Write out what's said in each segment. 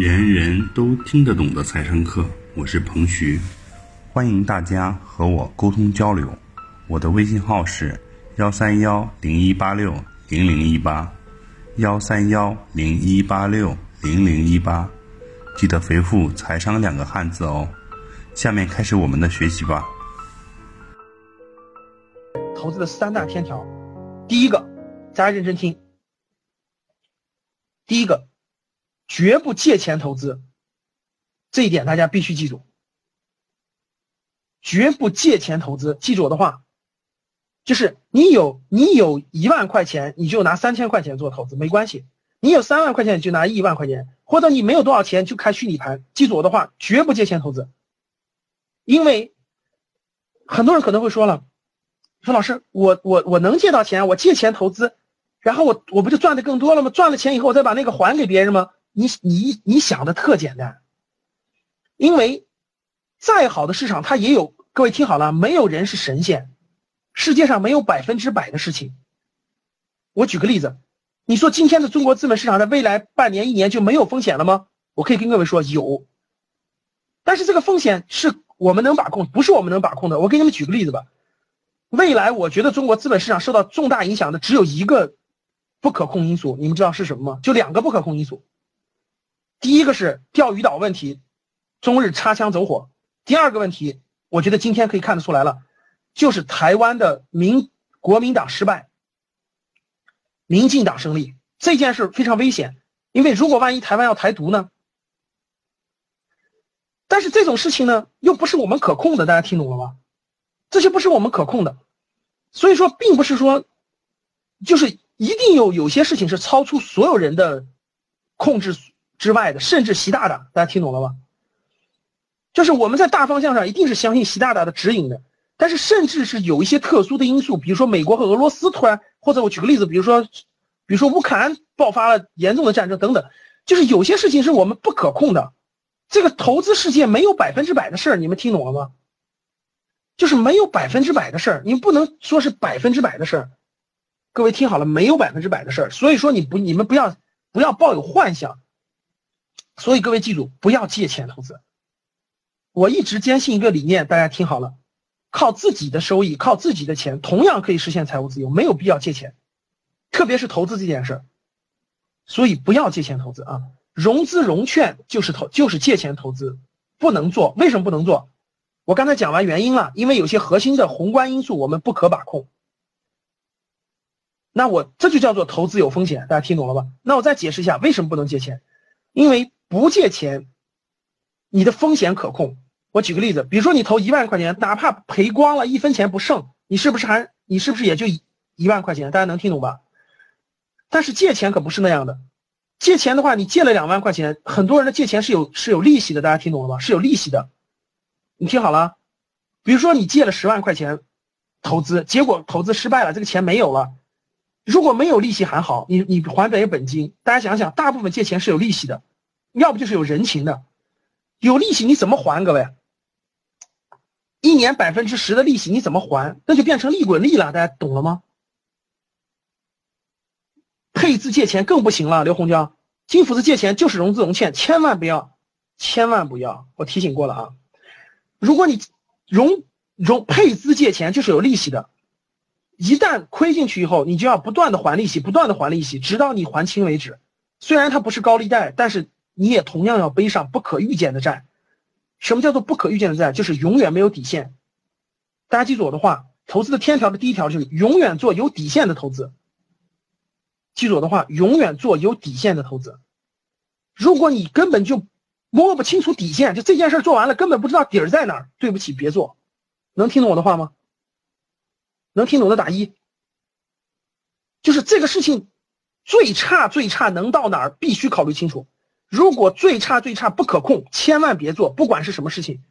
人人都听得懂的财商课，我是彭徐，欢迎大家和我沟通交流。我的微信号是幺三幺零一八六零零一八，幺三幺零一八六零零一八，记得回复“财商”两个汉字哦。下面开始我们的学习吧。投资的三大天条，第一个，大家认真听。第一个，绝不借钱投资，这一点大家必须记住。绝不借钱投资，记住我的话，就是你有你有一万块钱，你就拿三千块钱做投资没关系；你有三万块钱，你就拿一万块钱，或者你没有多少钱就开虚拟盘。记住我的话，绝不借钱投资，因为很多人可能会说了。说老师，我我我能借到钱，我借钱投资，然后我我不就赚的更多了吗？赚了钱以后，我再把那个还给别人吗？你你你想的特简单，因为再好的市场，它也有各位听好了，没有人是神仙，世界上没有百分之百的事情。我举个例子，你说今天的中国资本市场在未来半年一年就没有风险了吗？我可以跟各位说有，但是这个风险是我们能把控，不是我们能把控的。我给你们举个例子吧。未来，我觉得中国资本市场受到重大影响的只有一个不可控因素，你们知道是什么吗？就两个不可控因素。第一个是钓鱼岛问题，中日擦枪走火；第二个问题，我觉得今天可以看得出来了，就是台湾的民国民党失败，民进党胜利这件事非常危险，因为如果万一台湾要台独呢？但是这种事情呢，又不是我们可控的，大家听懂了吗？这些不是我们可控的，所以说，并不是说，就是一定有有些事情是超出所有人的控制之外的，甚至习大大，大家听懂了吗？就是我们在大方向上一定是相信习大大的指引的，但是甚至是有一些特殊的因素，比如说美国和俄罗斯突然，或者我举个例子，比如说，比如说乌克兰爆发了严重的战争等等，就是有些事情是我们不可控的。这个投资世界没有百分之百的事儿，你们听懂了吗？就是没有百分之百的事儿，你不能说是百分之百的事儿。各位听好了，没有百分之百的事儿，所以说你不，你们不要不要抱有幻想。所以各位记住，不要借钱投资。我一直坚信一个理念，大家听好了，靠自己的收益，靠自己的钱，同样可以实现财务自由，没有必要借钱，特别是投资这件事儿。所以不要借钱投资啊！融资融券就是投，就是借钱投资，不能做。为什么不能做？我刚才讲完原因了，因为有些核心的宏观因素我们不可把控。那我这就叫做投资有风险，大家听懂了吧？那我再解释一下为什么不能借钱，因为不借钱，你的风险可控。我举个例子，比如说你投一万块钱，哪怕赔光了，一分钱不剩，你是不是还你是不是也就一万块钱？大家能听懂吧？但是借钱可不是那样的，借钱的话，你借了两万块钱，很多人的借钱是有是有利息的，大家听懂了吗？是有利息的。你听好了，比如说你借了十万块钱投资，结果投资失败了，这个钱没有了。如果没有利息还好，你你还本有本金。大家想想，大部分借钱是有利息的，要不就是有人情的。有利息你怎么还？各位，一年百分之十的利息你怎么还？那就变成利滚利了。大家懂了吗？配资借钱更不行了。刘洪江，金斧子借钱就是融资融券，千万不要，千万不要。我提醒过了啊。如果你融融配资借钱就是有利息的，一旦亏进去以后，你就要不断的还利息，不断的还利息，直到你还清为止。虽然它不是高利贷，但是你也同样要背上不可预见的债。什么叫做不可预见的债？就是永远没有底线。大家记住我的话，投资的天条的第一条就是永远做有底线的投资。记住我的话，永远做有底线的投资。如果你根本就摸不清楚底线，就这件事做完了，根本不知道底儿在哪儿。对不起，别做。能听懂我的话吗？能听懂的打一。就是这个事情，最差最差能到哪儿，必须考虑清楚。如果最差最差不可控，千万别做。不管是什么事情，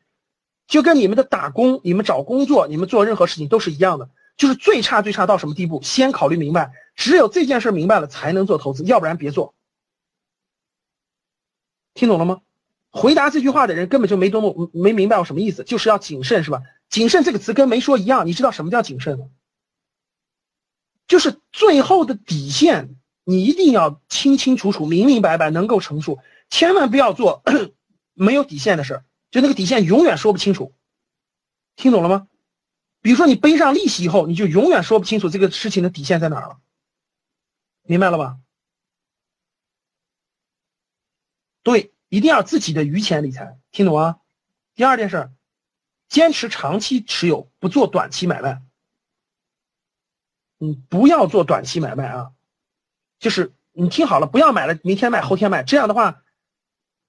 就跟你们的打工、你们找工作、你们做任何事情都是一样的。就是最差最差到什么地步，先考虑明白。只有这件事明白了，才能做投资，要不然别做。听懂了吗？回答这句话的人根本就没多么没明白我什么意思，就是要谨慎，是吧？谨慎这个词跟没说一样，你知道什么叫谨慎吗？就是最后的底线，你一定要清清楚楚、明明白白，能够陈述，千万不要做 没有底线的事，就那个底线永远说不清楚，听懂了吗？比如说你背上利息以后，你就永远说不清楚这个事情的底线在哪儿了，明白了吧？对，一定要自己的余钱理财，听懂啊？第二件事，坚持长期持有，不做短期买卖。嗯，不要做短期买卖啊，就是你听好了，不要买了，明天卖，后天卖，这样的话，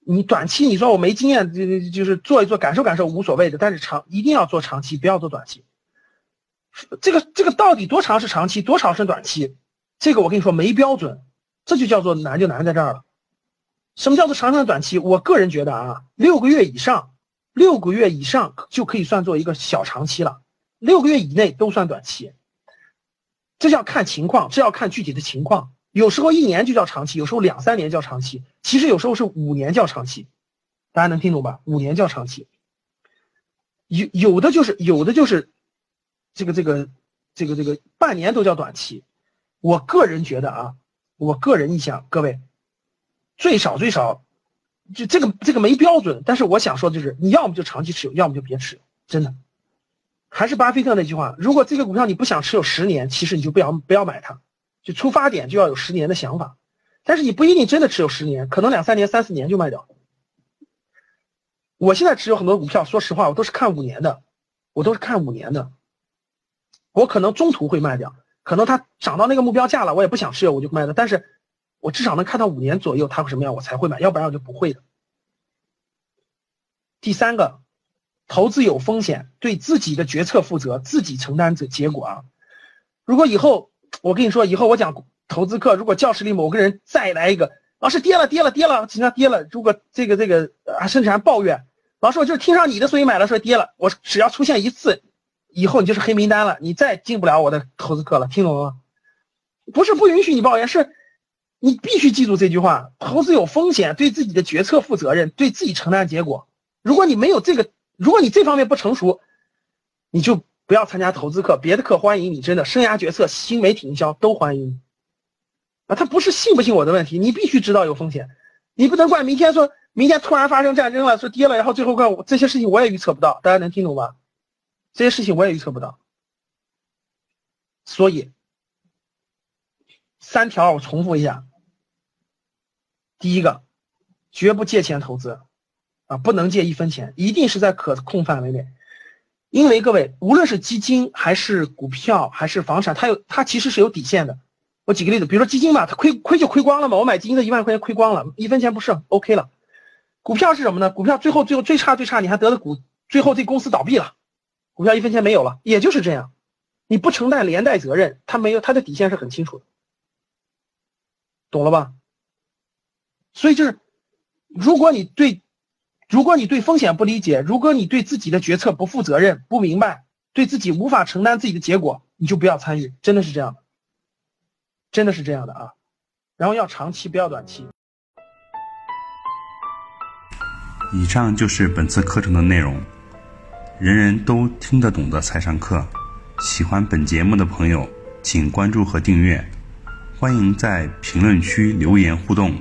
你短期你说我没经验，就就是做一做，感受感受无所谓的，但是长一定要做长期，不要做短期。这个这个到底多长是长期，多少是短期？这个我跟你说没标准，这就叫做难就难在这儿了。什么叫做长长短期？我个人觉得啊，六个月以上，六个月以上就可以算作一个小长期了，六个月以内都算短期。这要看情况，这要看具体的情况。有时候一年就叫长期，有时候两三年叫长期，其实有时候是五年叫长期。大家能听懂吧？五年叫长期。有有的就是有的就是这个这个这个这个半年都叫短期。我个人觉得啊，我个人意向，各位最少最少就这个这个没标准，但是我想说的就是，你要么就长期持有，要么就别持有，真的。还是巴菲特那句话，如果这个股票你不想持有十年，其实你就不要不要买它，就出发点就要有十年的想法。但是你不一定真的持有十年，可能两三年、三四年就卖掉。我现在持有很多股票，说实话，我都是看五年的，我都是看五年的。我可能中途会卖掉，可能它涨到那个目标价了，我也不想持有，我就卖了。但是我至少能看到五年左右它会什么样，我才会买，要不然我就不会的。第三个。投资有风险，对自己的决策负责，自己承担这结果啊！如果以后我跟你说，以后我讲投资课，如果教室里某个人再来一个，老师跌了跌了跌了，经常跌了。如果这个这个啊，甚至还抱怨，老师我就是听上你的，所以买了，说跌了。我只要出现一次，以后你就是黑名单了，你再进不了我的投资课了，听懂了吗？不是不允许你抱怨，是你必须记住这句话：投资有风险，对自己的决策负责任，对自己承担结果。如果你没有这个。如果你这方面不成熟，你就不要参加投资课，别的课欢迎你，真的，生涯决策、新媒体营销都欢迎你。啊，他不是信不信我的问题，你必须知道有风险，你不能怪明天说明天突然发生战争了，说跌了，然后最后怪我这些事情我也预测不到，大家能听懂吗？这些事情我也预测不到，所以三条我重复一下，第一个，绝不借钱投资。啊，不能借一分钱，一定是在可控范围内。因为各位，无论是基金还是股票还是房产，它有它其实是有底线的。我举个例子，比如说基金吧，它亏亏就亏光了嘛。我买基金的一万块钱亏光了，一分钱不剩，OK 了。股票是什么呢？股票最后最后最差最差，你还得了股，最后这公司倒闭了，股票一分钱没有了，也就是这样。你不承担连带责任，它没有它的底线是很清楚的，懂了吧？所以就是，如果你对。如果你对风险不理解，如果你对自己的决策不负责任、不明白，对自己无法承担自己的结果，你就不要参与，真的是这样的，真的是这样的啊。然后要长期，不要短期。以上就是本次课程的内容，人人都听得懂的财商课。喜欢本节目的朋友，请关注和订阅，欢迎在评论区留言互动，